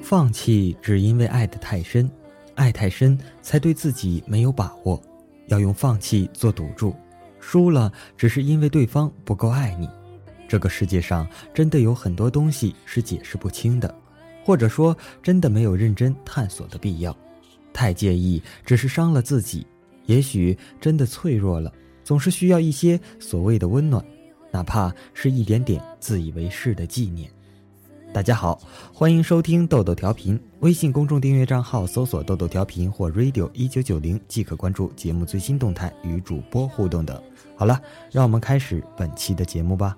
放弃只因为爱得太深，爱太深才对自己没有把握，要用放弃做赌注，输了只是因为对方不够爱你。这个世界上真的有很多东西是解释不清的，或者说真的没有认真探索的必要。太介意只是伤了自己，也许真的脆弱了，总是需要一些所谓的温暖，哪怕是一点点自以为是的纪念。大家好，欢迎收听豆豆调频，微信公众订阅账号搜索“豆豆调频”或 “radio 一九九零”即可关注节目最新动态与主播互动等。好了，让我们开始本期的节目吧。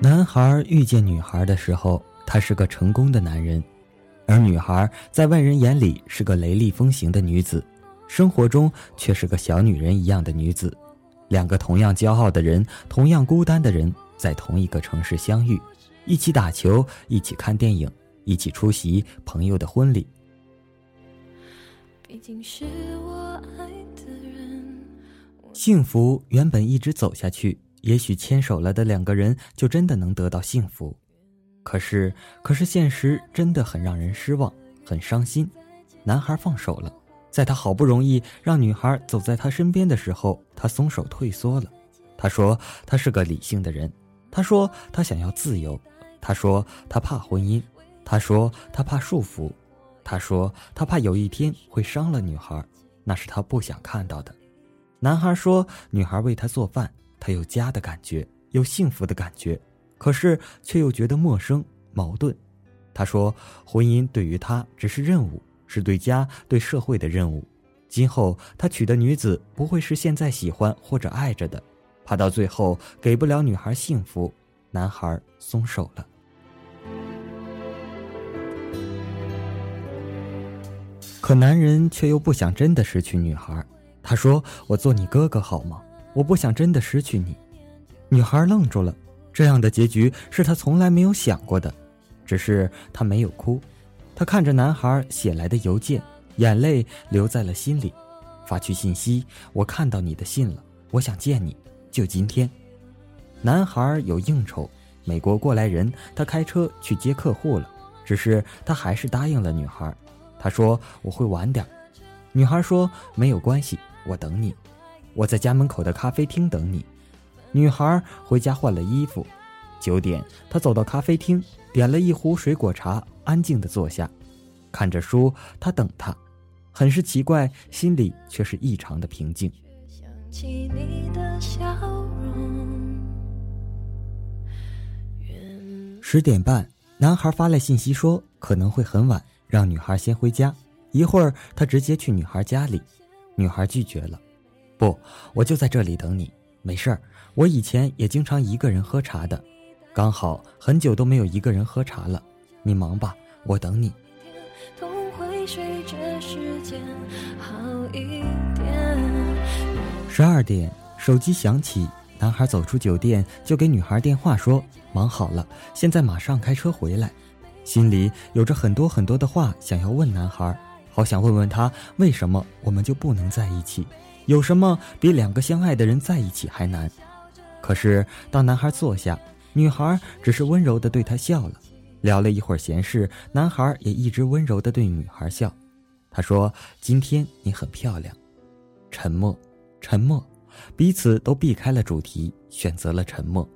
男孩遇见女孩的时候，他是个成功的男人，而女孩在外人眼里是个雷厉风行的女子，生活中却是个小女人一样的女子。两个同样骄傲的人，同样孤单的人，在同一个城市相遇，一起打球，一起看电影，一起出席朋友的婚礼。毕竟是我爱的人幸福原本一直走下去，也许牵手了的两个人就真的能得到幸福，可是，可是现实真的很让人失望，很伤心。男孩放手了。在他好不容易让女孩走在他身边的时候，他松手退缩了。他说他是个理性的人，他说他想要自由，他说他怕婚姻，他说他怕束缚，他说他怕有一天会伤了女孩，那是他不想看到的。男孩说女孩为他做饭，他有家的感觉，有幸福的感觉，可是却又觉得陌生矛盾。他说婚姻对于他只是任务。是对家、对社会的任务。今后他娶的女子不会是现在喜欢或者爱着的，怕到最后给不了女孩幸福，男孩松手了。可男人却又不想真的失去女孩。他说：“我做你哥哥好吗？我不想真的失去你。”女孩愣住了。这样的结局是他从来没有想过的，只是他没有哭。他看着男孩写来的邮件，眼泪留在了心里，发去信息：“我看到你的信了，我想见你，就今天。”男孩有应酬，美国过来人，他开车去接客户了。只是他还是答应了女孩。他说：“我会晚点。”女孩说：“没有关系，我等你，我在家门口的咖啡厅等你。”女孩回家换了衣服。九点，她走到咖啡厅，点了一壶水果茶。安静的坐下，看着书。他等他，很是奇怪，心里却是异常的平静。十点半，男孩发来信息说可能会很晚，让女孩先回家。一会儿，他直接去女孩家里。女孩拒绝了，不，我就在这里等你。没事儿，我以前也经常一个人喝茶的，刚好很久都没有一个人喝茶了。你忙吧。我等你。十二点，手机响起，男孩走出酒店，就给女孩电话说：“忙好了，现在马上开车回来。”心里有着很多很多的话想要问男孩，好想问问他为什么我们就不能在一起？有什么比两个相爱的人在一起还难？可是当男孩坐下，女孩只是温柔的对他笑了。聊了一会儿闲事，男孩也一直温柔的对女孩笑。他说：“今天你很漂亮。”沉默，沉默，彼此都避开了主题，选择了沉默。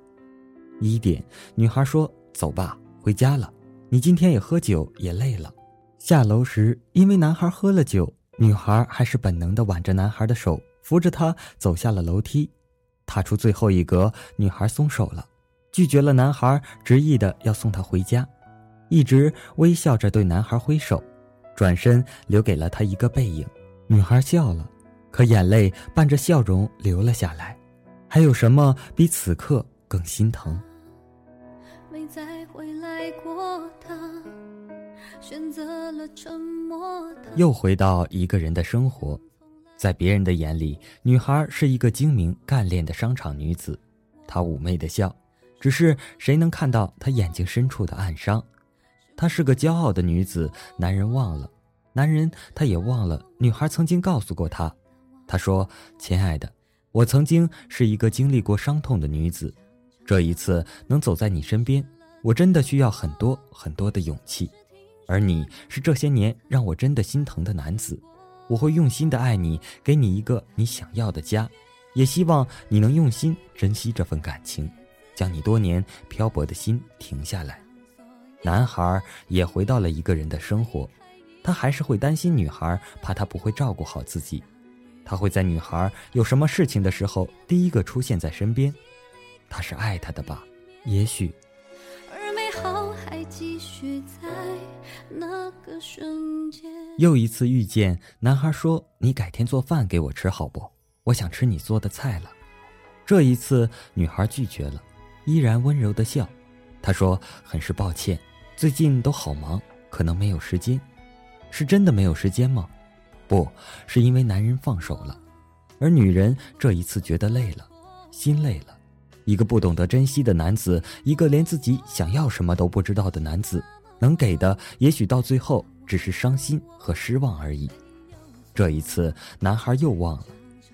一点，女孩说：“走吧，回家了。你今天也喝酒，也累了。”下楼时，因为男孩喝了酒，女孩还是本能的挽着男孩的手，扶着他走下了楼梯。踏出最后一格，女孩松手了，拒绝了男孩执意的要送她回家。一直微笑着对男孩挥手，转身留给了他一个背影。女孩笑了，可眼泪伴着笑容流了下来。还有什么比此刻更心疼？没再回来过他，选择了沉默。又回到一个人的生活，在别人的眼里，女孩是一个精明干练的商场女子，她妩媚的笑，只是谁能看到她眼睛深处的暗伤？她是个骄傲的女子，男人忘了，男人他也忘了女孩曾经告诉过他，他说：“亲爱的，我曾经是一个经历过伤痛的女子，这一次能走在你身边，我真的需要很多很多的勇气。而你是这些年让我真的心疼的男子，我会用心的爱你，给你一个你想要的家，也希望你能用心珍惜这份感情，将你多年漂泊的心停下来。男孩也回到了一个人的生活，他还是会担心女孩，怕她不会照顾好自己，他会在女孩有什么事情的时候第一个出现在身边，他是爱她的吧？也许。而美好还继续在。那个瞬间，又一次遇见男孩说：“你改天做饭给我吃好不？我想吃你做的菜了。”这一次，女孩拒绝了，依然温柔的笑。他说：“很是抱歉，最近都好忙，可能没有时间。”是真的没有时间吗？不是因为男人放手了，而女人这一次觉得累了，心累了。一个不懂得珍惜的男子，一个连自己想要什么都不知道的男子。能给的也许到最后只是伤心和失望而已。这一次，男孩又忘了，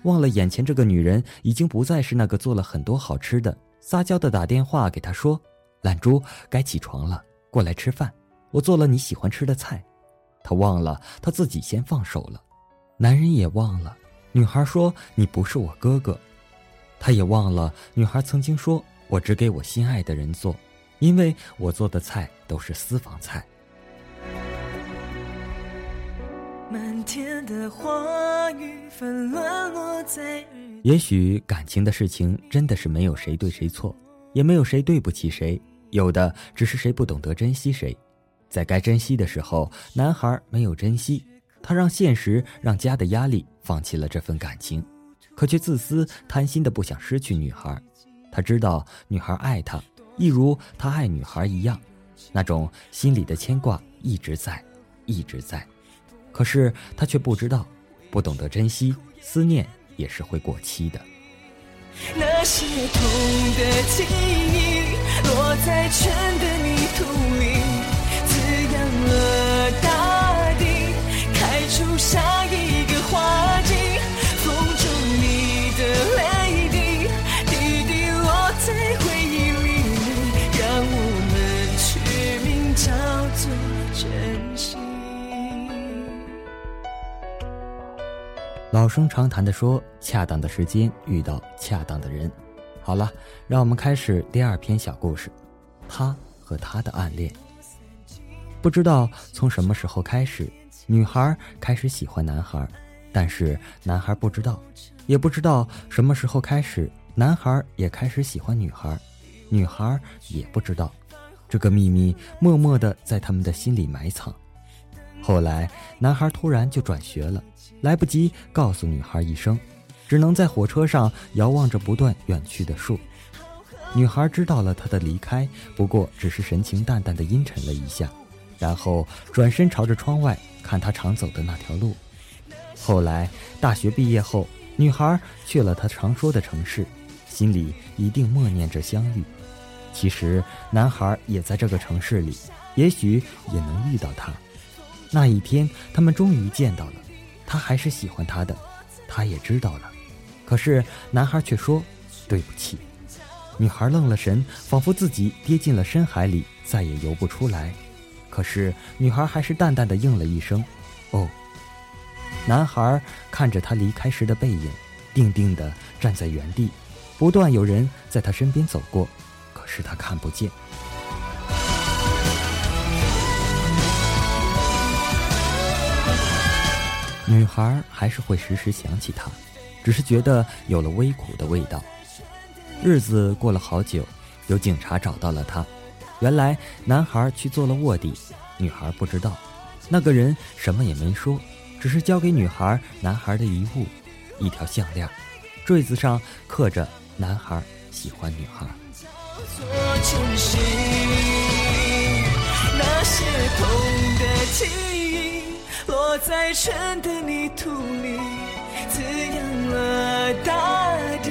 忘了眼前这个女人已经不再是那个做了很多好吃的、撒娇的打电话给他说：“懒猪，该起床了，过来吃饭，我做了你喜欢吃的菜。”他忘了他自己先放手了，男人也忘了女孩说：“你不是我哥哥。”他也忘了女孩曾经说：“我只给我心爱的人做。”因为我做的菜都是私房菜。也许感情的事情真的是没有谁对谁错，也没有谁对不起谁，有的只是谁不懂得珍惜谁。在该珍惜的时候，男孩没有珍惜，他让现实、让家的压力放弃了这份感情，可却自私贪心的不想失去女孩。他知道女孩爱他。一如他爱女孩一样，那种心里的牵挂一直在，一直在。可是他却不知道，不懂得珍惜，思念也是会过期的。那些痛的记忆，落在春的泥土里，滋养了大地，开出下一个花季。风中你的泪滴，滴滴落在回忆里，让我们取名叫做珍惜。老生常谈的说，恰当的时间遇到恰当的人。好了，让我们开始第二篇小故事。他和他的暗恋。不知道从什么时候开始，女孩开始喜欢男孩，但是男孩不知道，也不知道什么时候开始，男孩也开始喜欢女孩，女孩也不知道。这个秘密默默的在他们的心里埋藏。后来，男孩突然就转学了。来不及告诉女孩一声，只能在火车上遥望着不断远去的树。女孩知道了他的离开，不过只是神情淡淡的阴沉了一下，然后转身朝着窗外看他常走的那条路。后来大学毕业后，女孩去了他常说的城市，心里一定默念着相遇。其实男孩也在这个城市里，也许也能遇到他。那一天，他们终于见到了。他还是喜欢她的，他也知道了，可是男孩却说：“对不起。”女孩愣了神，仿佛自己跌进了深海里，再也游不出来。可是女孩还是淡淡的应了一声：“哦。”男孩看着她离开时的背影，定定的站在原地，不断有人在他身边走过，可是他看不见。女孩还是会时时想起他，只是觉得有了微苦的味道。日子过了好久，有警察找到了他。原来男孩去做了卧底，女孩不知道。那个人什么也没说，只是交给女孩男孩的遗物，一条项链，坠子上刻着“男孩喜欢女孩”。那些痛的记忆落在春的泥土里，滋养了大地，